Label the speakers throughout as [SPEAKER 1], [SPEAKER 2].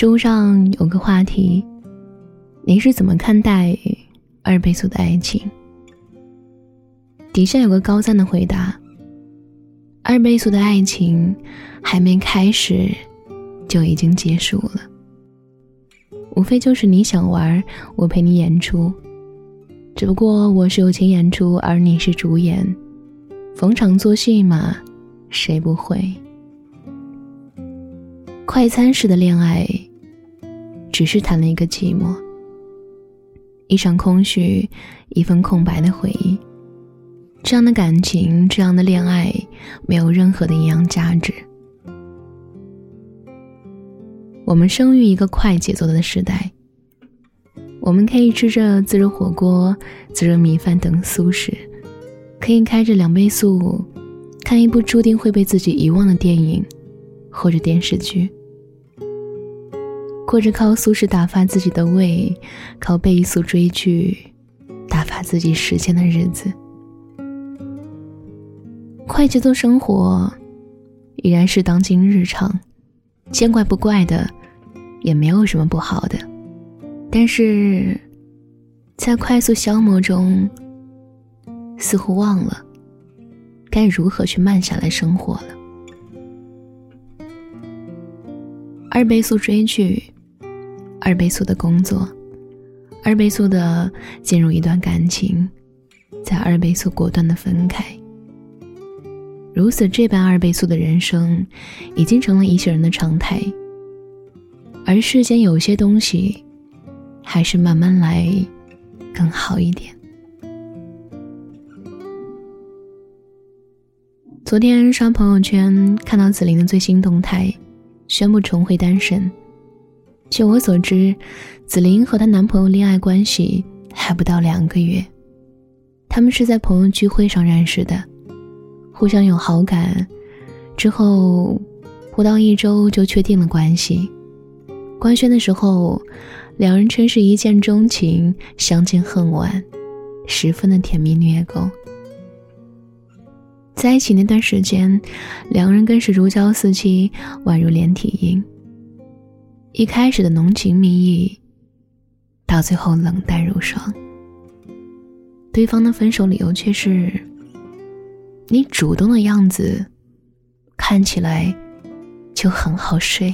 [SPEAKER 1] 知乎上有个话题：你是怎么看待二倍速的爱情？底下有个高赞的回答：二倍速的爱情还没开始，就已经结束了。无非就是你想玩，我陪你演出。只不过我是友情演出，而你是主演，逢场作戏嘛，谁不会？快餐式的恋爱，只是谈了一个寂寞，一场空虚，一份空白的回忆。这样的感情，这样的恋爱，没有任何的营养价值。我们生于一个快节奏的时代，我们可以吃着自热火锅、自热米饭等素食，可以开着两倍速看一部注定会被自己遗忘的电影或者电视剧。过着靠速食打发自己的胃，靠倍速追剧打发自己时间的日子。快节奏生活依然是当今日常，见怪不怪的，也没有什么不好的。但是，在快速消磨中，似乎忘了该如何去慢下来生活了。二倍速追剧。二倍速的工作，二倍速的进入一段感情，在二倍速果断的分开。如此这般二倍速的人生，已经成了一些人的常态。而世间有些东西，还是慢慢来更好一点。昨天刷朋友圈，看到紫菱的最新动态，宣布重回单身。据我所知，紫菱和她男朋友恋爱关系还不到两个月，他们是在朋友聚会上认识的，互相有好感，之后不到一周就确定了关系。官宣的时候，两人称是一见钟情，相见恨晚，十分的甜蜜虐狗。在一起那段时间，两人更是如胶似漆，宛如连体婴。一开始的浓情蜜意，到最后冷淡如霜。对方的分手理由却是：你主动的样子，看起来就很好睡。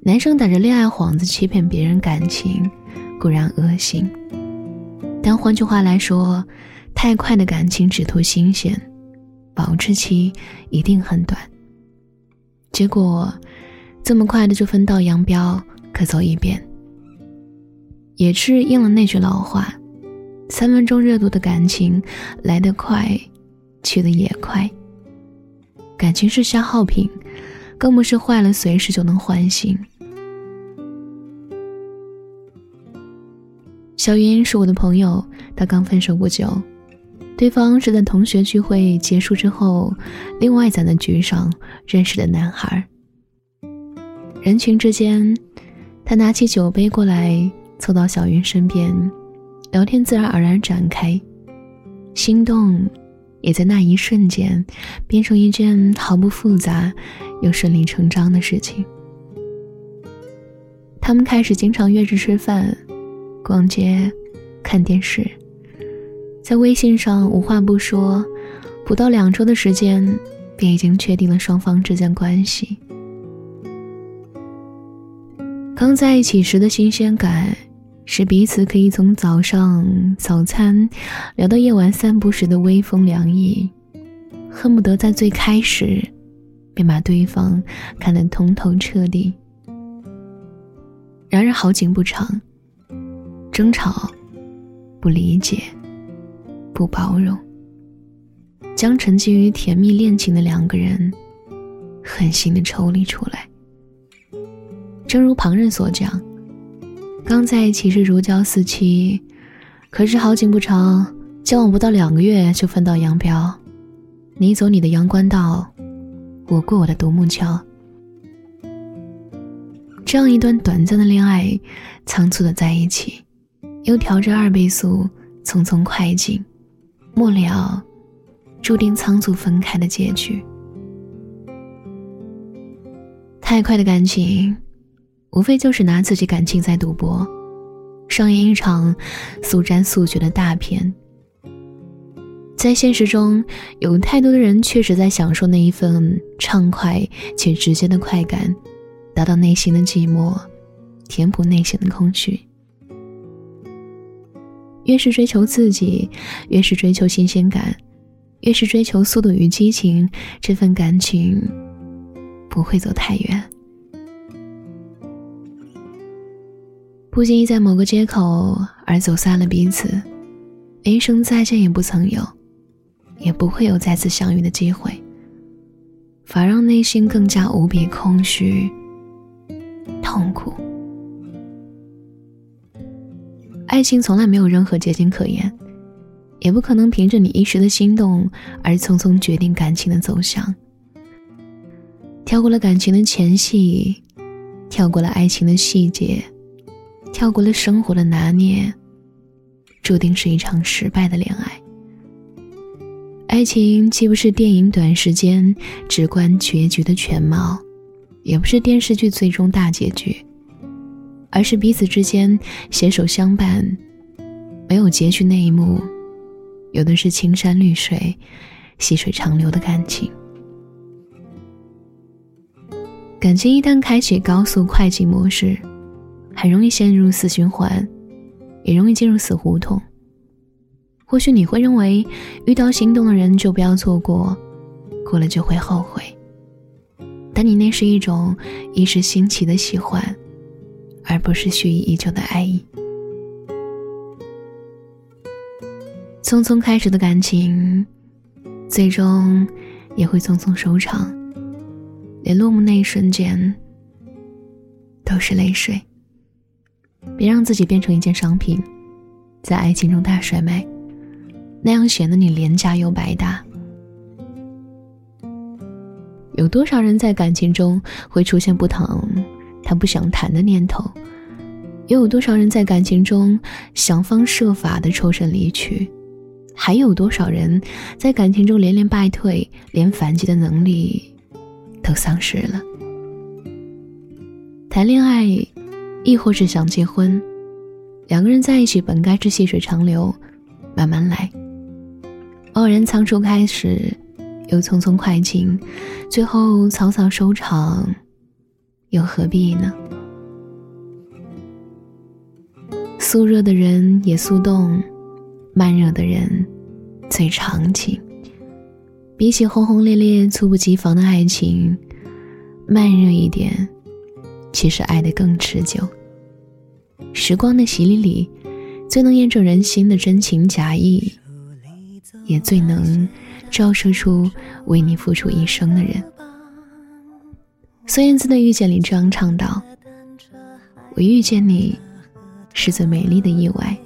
[SPEAKER 1] 男生打着恋爱幌子欺骗别人感情，固然恶心，但换句话来说，太快的感情只图新鲜，保质期一定很短。结果，这么快的就分道扬镳，各走一边。也是应了那句老话：“三分钟热度的感情，来得快，去得也快。”感情是消耗品，更不是坏了随时就能换新。小云是我的朋友，她刚分手不久。对方是在同学聚会结束之后，另外在那局上认识的男孩。人群之间，他拿起酒杯过来，凑到小云身边，聊天自然而然展开，心动也在那一瞬间变成一件毫不复杂又顺理成章的事情。他们开始经常约着吃饭、逛街、看电视。在微信上无话不说，不到两周的时间，便已经确定了双方之间关系。刚在一起时的新鲜感，是彼此可以从早上早餐聊到夜晚散步时的微风凉意，恨不得在最开始便把对方看得通透彻底。然而好景不长，争吵，不理解。不包容，将沉浸于甜蜜恋情的两个人狠心的抽离出来。正如旁人所讲，刚在一起是如胶似漆，可是好景不长，交往不到两个月就分道扬镳，你走你的阳关道，我过我的独木桥。这样一段短暂的恋爱，仓促的在一起，又调着二倍速，匆匆快进。末了，注定仓促分开的结局。太快的感情，无非就是拿自己感情在赌博，上演一场速战速决的大片。在现实中，有太多的人确实在享受那一份畅快且直接的快感，达到内心的寂寞，填补内心的空虚。越是追求刺激，越是追求新鲜感，越是追求速度与激情，这份感情不会走太远。不经意在某个街口而走散了彼此，连一声再见也不曾有。也不会有再次相遇的机会，反而让内心更加无比空虚、痛苦。爱情从来没有任何捷径可言，也不可能凭着你一时的心动而匆匆决定感情的走向。跳过了感情的前戏，跳过了爱情的细节，跳过了生活的拿捏，注定是一场失败的恋爱。爱情既不是电影短时间直观结局的全貌，也不是电视剧最终大结局，而是彼此之间携手相伴，没有结局那一幕，有的是青山绿水、细水长流的感情。感情一旦开启高速快进模式，很容易陷入死循环，也容易进入死胡同。或许你会认为，遇到心动的人就不要错过，过了就会后悔。但你那是一种一时兴起的喜欢，而不是蓄意已久的爱意。匆匆开始的感情，最终也会匆匆收场，连落幕那一瞬间都是泪水。别让自己变成一件商品，在爱情中大甩卖。那样显得你廉价又白搭。有多少人在感情中会出现不疼，他不想谈的念头？又有多少人在感情中想方设法的抽身离去？还有多少人在感情中连连败退，连反击的能力都丧失了？谈恋爱，亦或是想结婚，两个人在一起本该是细水长流，慢慢来。偶然仓促开始，又匆匆快进，最后草草收场，又何必呢？速热的人也速冻，慢热的人最长情。比起轰轰烈烈、猝不及防的爱情，慢热一点，其实爱得更持久。时光的洗礼里，最能验证人心的真情假意。也最能照射出为你付出一生的人。孙燕姿的《遇见》里这样唱道：“我遇见你，是最美丽的意外。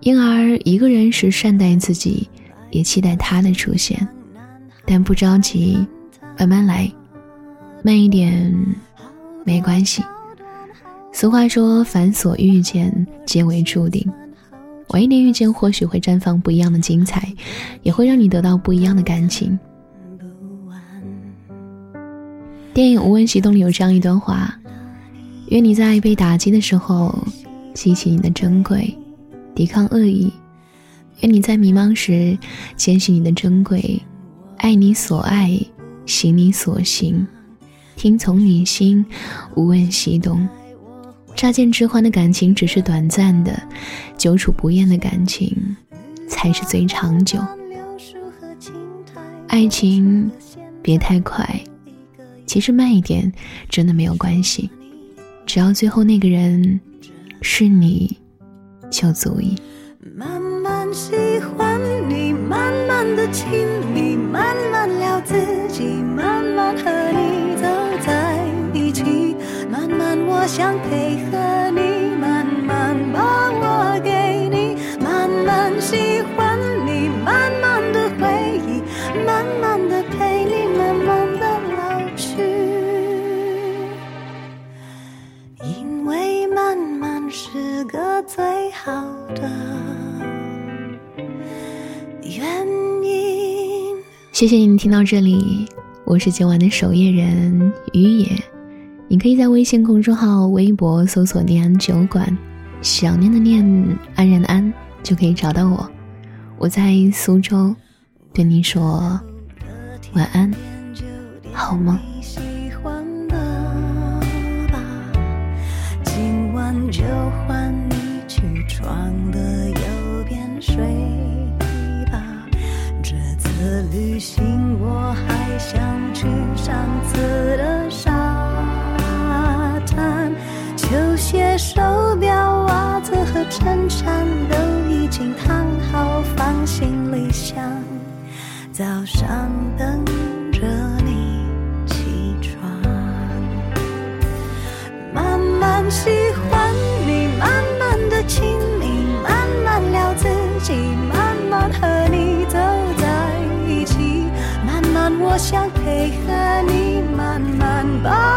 [SPEAKER 1] 因而一个人是善待自己，也期待他的出现，但不着急，慢慢来，慢一点没关系。俗话说，凡所遇见，皆为注定。”晚一点遇见，或许会绽放不一样的精彩，也会让你得到不一样的感情。电影《无问西东》里有这样一段话：愿你在被打击的时候，记起你的珍贵，抵抗恶意；愿你在迷茫时，坚信你的珍贵，爱你所爱，行你所行，听从你心，无问西东。乍见之欢的感情只是短暂的，久处不厌的感情才是最长久。爱情别太快，其实慢一点真的没有关系，只要最后那个人是你，就足以。慢慢喜欢你，慢慢的亲密，慢慢聊自己，慢慢和你走在一起。慢慢，我想配合最好的原因。谢谢你听到这里，我是今晚的守夜人于野。
[SPEAKER 2] 你可以在微信公众号、微博搜索“念安酒馆”，想念的念，安然的安，就可以找到我。我在苏州，对你说晚安，好吗？今晚就睡吧。这次旅行我还想去上次的沙滩，球鞋、手表、袜子和衬衫都已经烫好，放行李箱，早上等着你起床，慢慢喜欢你，慢慢的亲，慢慢和你走在一起，慢慢我想配合你，慢慢把